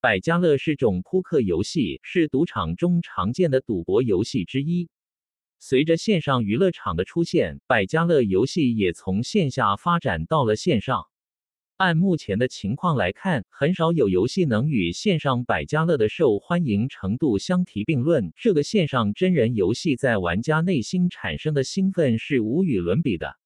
百家乐是种扑克游戏，是赌场中常见的赌博游戏之一。随着线上娱乐场的出现，百家乐游戏也从线下发展到了线上。按目前的情况来看，很少有游戏能与线上百家乐的受欢迎程度相提并论。这个线上真人游戏在玩家内心产生的兴奋是无与伦比的。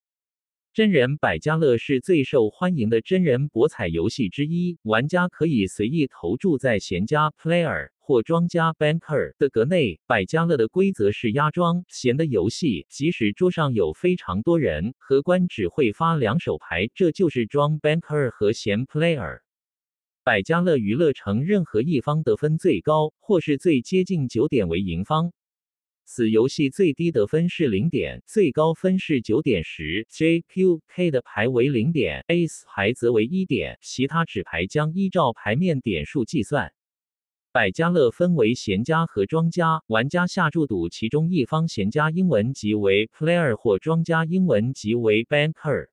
真人百家乐是最受欢迎的真人博彩游戏之一，玩家可以随意投注在闲家 player 或庄家 banker 的格内。百家乐的规则是压庄闲的游戏，即使桌上有非常多人，荷官只会发两手牌，这就是庄 banker 和闲 player。百家乐娱乐城任何一方得分最高或是最接近九点为赢方。此游戏最低得分是零点，最高分是九点十。J、Q、K 的牌为零点，Ace 牌则为一点，其他纸牌将依照牌面点数计算。百家乐分为闲家和庄家，玩家下注赌其中一方闲家英文即为 Player 或庄家英文即为 Banker。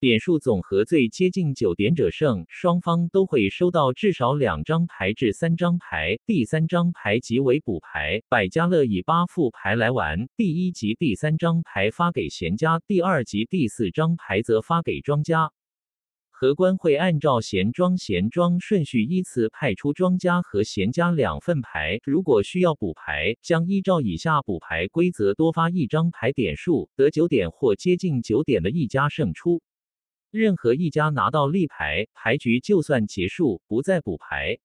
点数总和最接近九点者胜，双方都会收到至少两张牌至三张牌，第三张牌即为补牌。百家乐以八副牌来玩，第一及第三张牌发给闲家，第二及第四张牌则发给庄家。荷官会按照闲庄闲庄顺序依次派出庄家和闲家两份牌，如果需要补牌，将依照以下补牌规则多发一张牌点数，得九点或接近九点的一家胜出。任何一家拿到立牌，牌局就算结束，不再补牌。